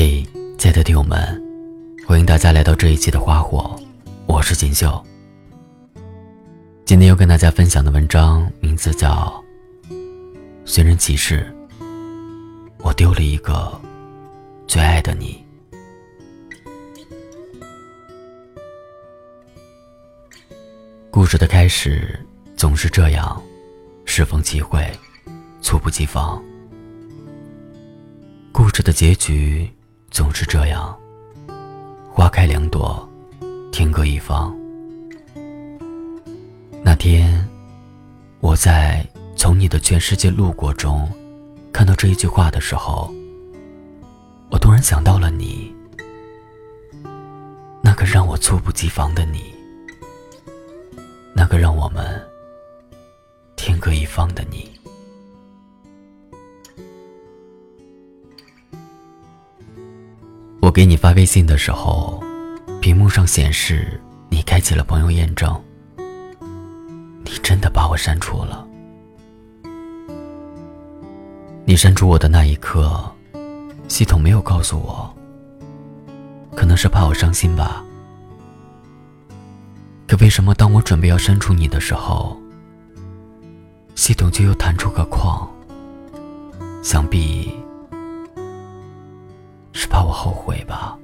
嘿，亲爱的听友们，欢迎大家来到这一期的花火，我是锦绣。今天要跟大家分享的文章名字叫《寻人启事》，我丢了一个最爱的你。故事的开始总是这样，适逢其会，猝不及防。故事的结局。总是这样，花开两朵，天各一方。那天，我在《从你的全世界路过》中看到这一句话的时候，我突然想到了你，那个让我猝不及防的你，那个让我们天各一方的你。我给你发微信的时候，屏幕上显示你开启了朋友验证。你真的把我删除了？你删除我的那一刻，系统没有告诉我，可能是怕我伤心吧。可为什么当我准备要删除你的时候，系统就又弹出个框？想必。怕我后悔吧。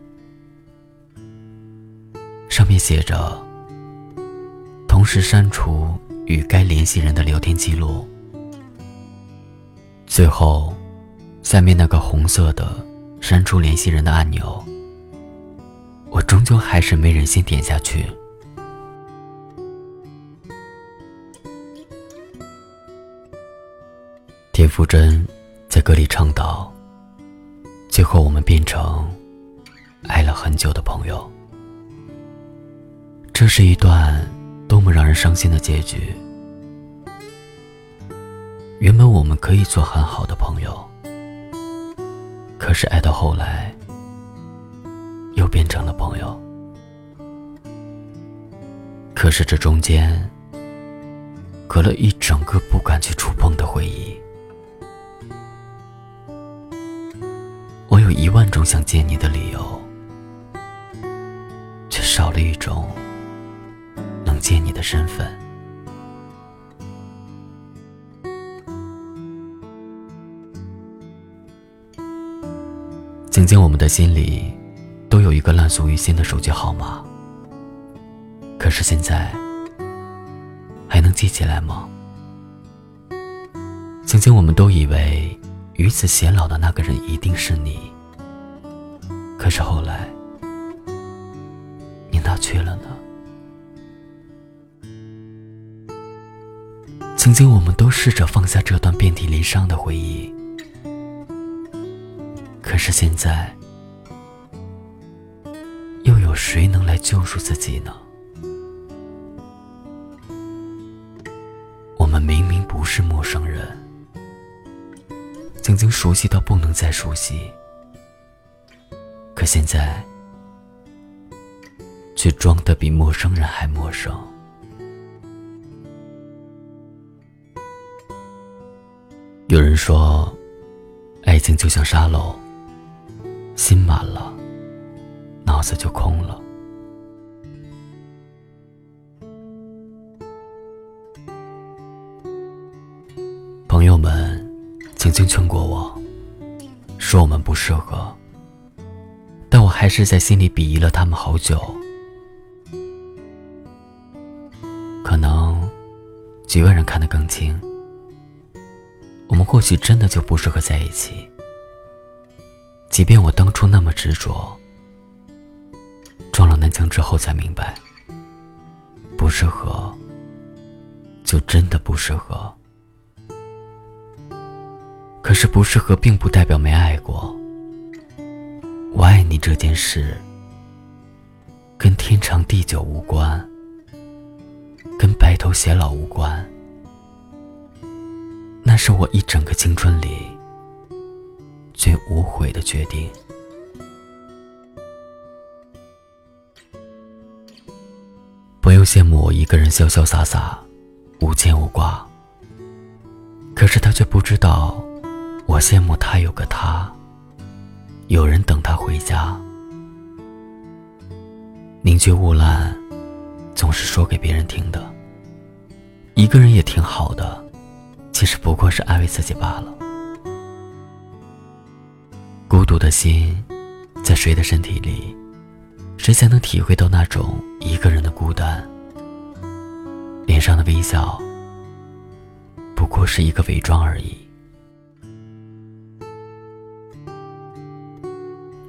上面写着：“同时删除与该联系人的聊天记录。”最后，下面那个红色的“删除联系人”的按钮，我终究还是没忍心点下去。田馥甄在歌里唱道。最后，我们变成爱了很久的朋友。这是一段多么让人伤心的结局！原本我们可以做很好的朋友，可是爱到后来，又变成了朋友。可是这中间，隔了一整个不敢去触碰的回忆。我有一万种想见你的理由，却少了一种能见你的身份。曾经我们的心里都有一个烂俗于心的手机号码，可是现在还能记起来吗？曾经我们都以为与此偕老的那个人一定是你。可是后来，你哪去了呢？曾经我们都试着放下这段遍体鳞伤的回忆，可是现在，又有谁能来救赎自己呢？我们明明不是陌生人，曾经熟悉到不能再熟悉。可现在，却装得比陌生人还陌生。有人说，爱情就像沙漏，心满了，脑子就空了。朋友们曾经劝过我，说我们不适合。但我还是在心里鄙夷了他们好久。可能，局外人看得更清。我们或许真的就不适合在一起。即便我当初那么执着，撞了南墙之后才明白，不适合，就真的不适合。可是不适合，并不代表没爱过。我爱你这件事，跟天长地久无关，跟白头偕老无关。那是我一整个青春里最无悔的决定。不用羡慕我一个人潇潇洒洒，无牵无挂。可是他却不知道，我羡慕他有个他。有人等他回家。宁缺毋滥，总是说给别人听的。一个人也挺好的，其实不过是安慰自己罢了。孤独的心，在谁的身体里，谁才能体会到那种一个人的孤单？脸上的微笑，不过是一个伪装而已。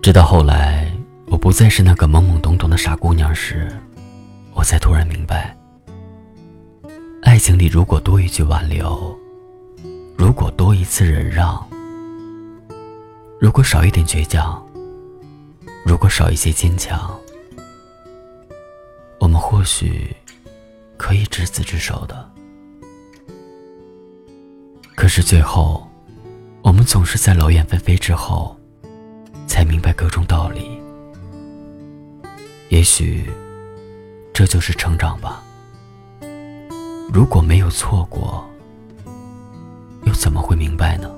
直到后来。我不再是那个懵懵懂懂的傻姑娘时，我才突然明白，爱情里如果多一句挽留，如果多一次忍让，如果少一点倔强，如果少一些坚强，我们或许可以执子之手的。可是最后，我们总是在劳燕分飞之后，才明白各种道理。也许，这就是成长吧。如果没有错过，又怎么会明白呢？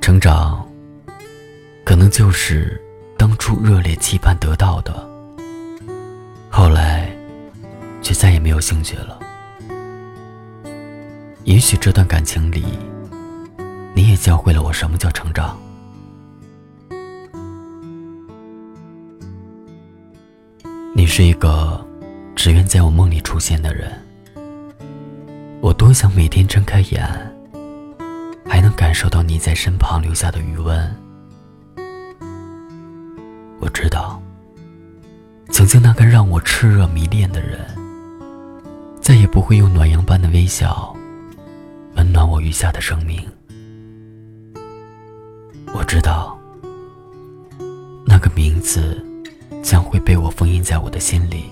成长，可能就是当初热烈期盼得到的，后来却再也没有兴趣了。也许这段感情里，你也教会了我什么叫成长。你是一个只愿在我梦里出现的人，我多想每天睁开眼，还能感受到你在身旁留下的余温。我知道，曾经那个让我炽热迷恋的人，再也不会用暖阳般的微笑温暖我余下的生命。我知道，那个名字。将会被我封印在我的心里。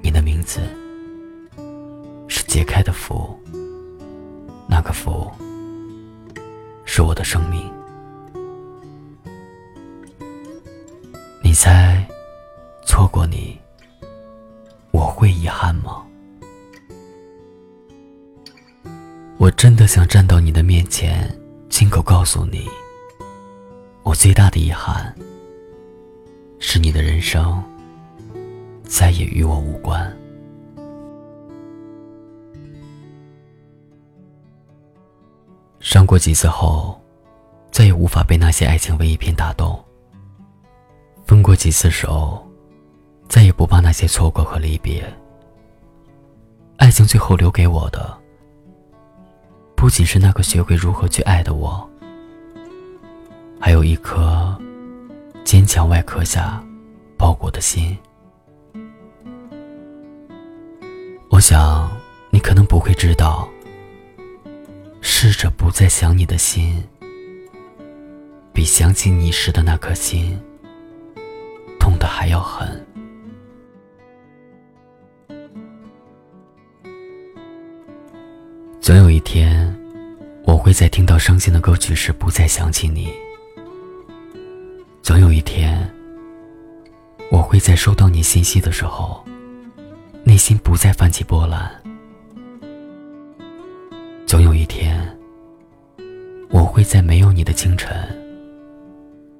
你的名字是解开的符，那个符是我的生命。你猜，错过你，我会遗憾吗？我真的想站到你的面前，亲口告诉你，我最大的遗憾。是你的人生再也与我无关。伤过几次后，再也无法被那些爱情文艺片打动。分过几次手，再也不怕那些错过和离别。爱情最后留给我的，不仅是那个学会如何去爱的我，还有一颗。坚强外壳下包裹的心，我想你可能不会知道。试着不再想你的心，比想起你时的那颗心痛的还要狠。总有一天，我会在听到伤心的歌曲时，不再想起你。总有一天，我会在收到你信息的时候，内心不再泛起波澜。总有一天，我会在没有你的清晨，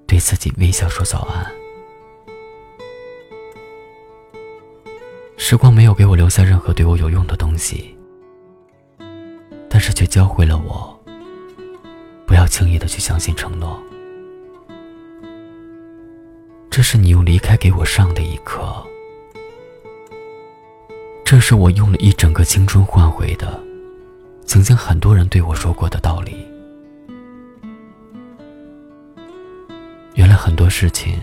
对自己微笑说早安。时光没有给我留下任何对我有用的东西，但是却教会了我，不要轻易的去相信承诺。这是你用离开给我上的一课，这是我用了一整个青春换回的，曾经很多人对我说过的道理。原来很多事情，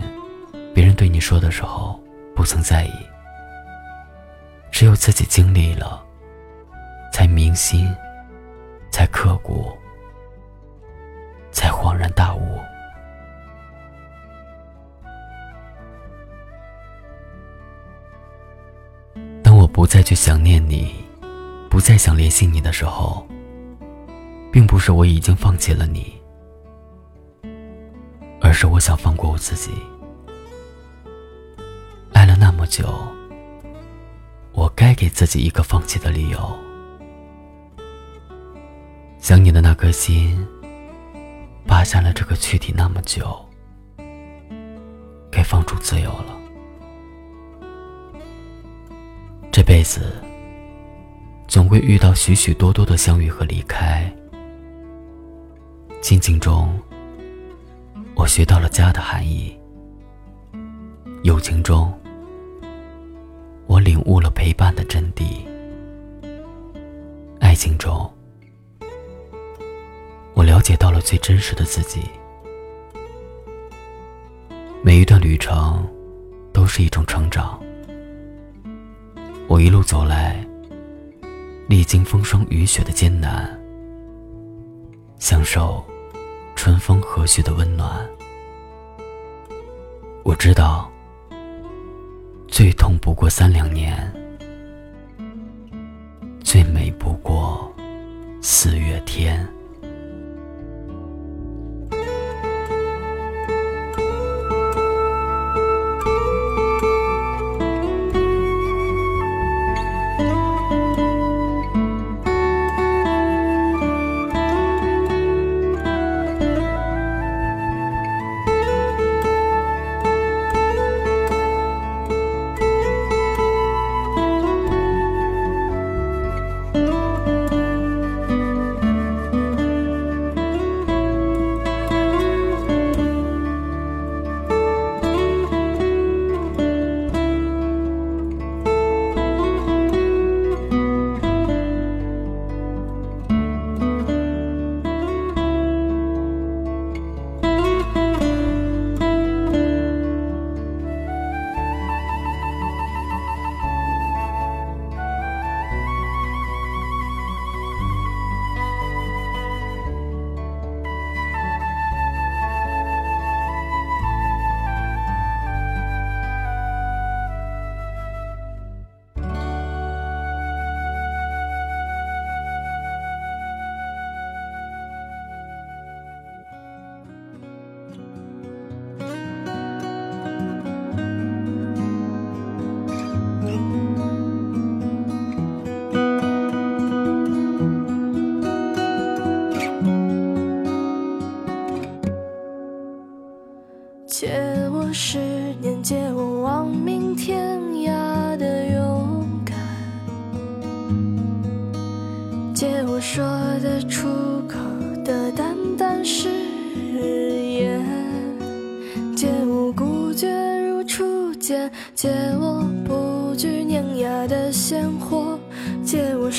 别人对你说的时候不曾在意，只有自己经历了，才铭心，才刻骨，才恍然大悟。当我不再去想念你，不再想联系你的时候，并不是我已经放弃了你，而是我想放过我自己。爱了那么久，我该给自己一个放弃的理由。想你的那颗心，扒下了这个躯体那么久，该放逐自由了。这辈子，总会遇到许许多多的相遇和离开。亲情中，我学到了家的含义；友情中，我领悟了陪伴的真谛；爱情中，我了解到了最真实的自己。每一段旅程，都是一种成长。我一路走来，历经风霜雨雪的艰难，享受春风和煦的温暖。我知道，最痛不过三两年，最美不过四月天。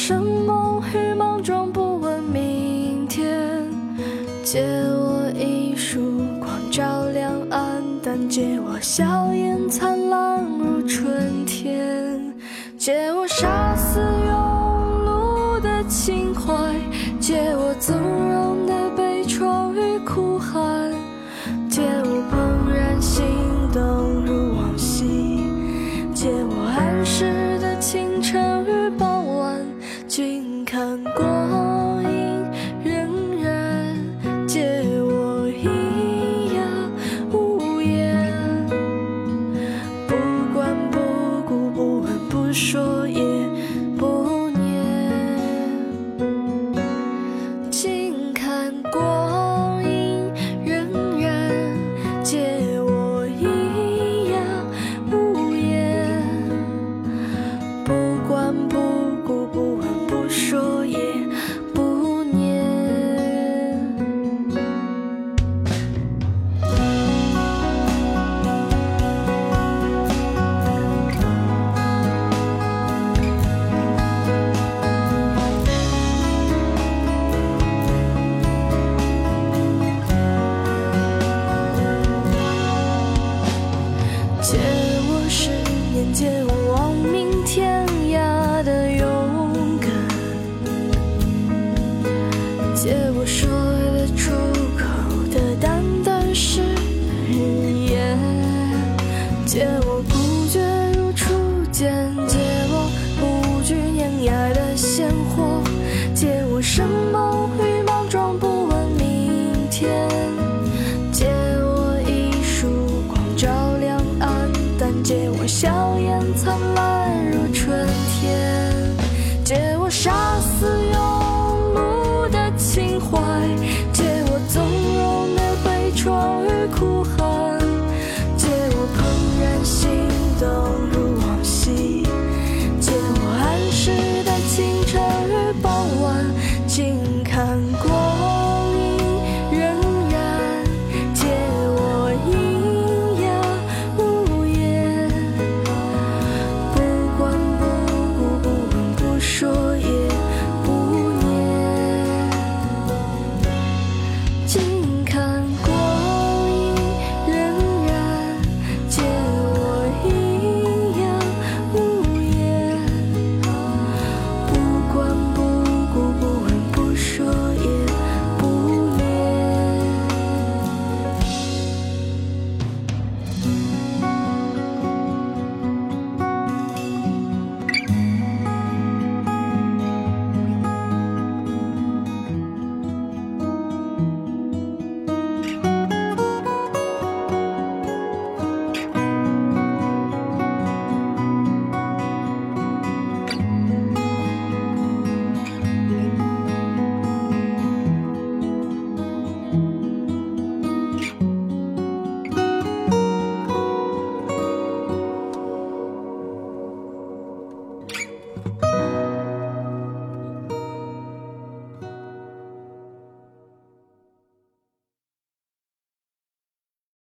什么与莽撞，不看过。借我说得出口的单单是日夜，借我。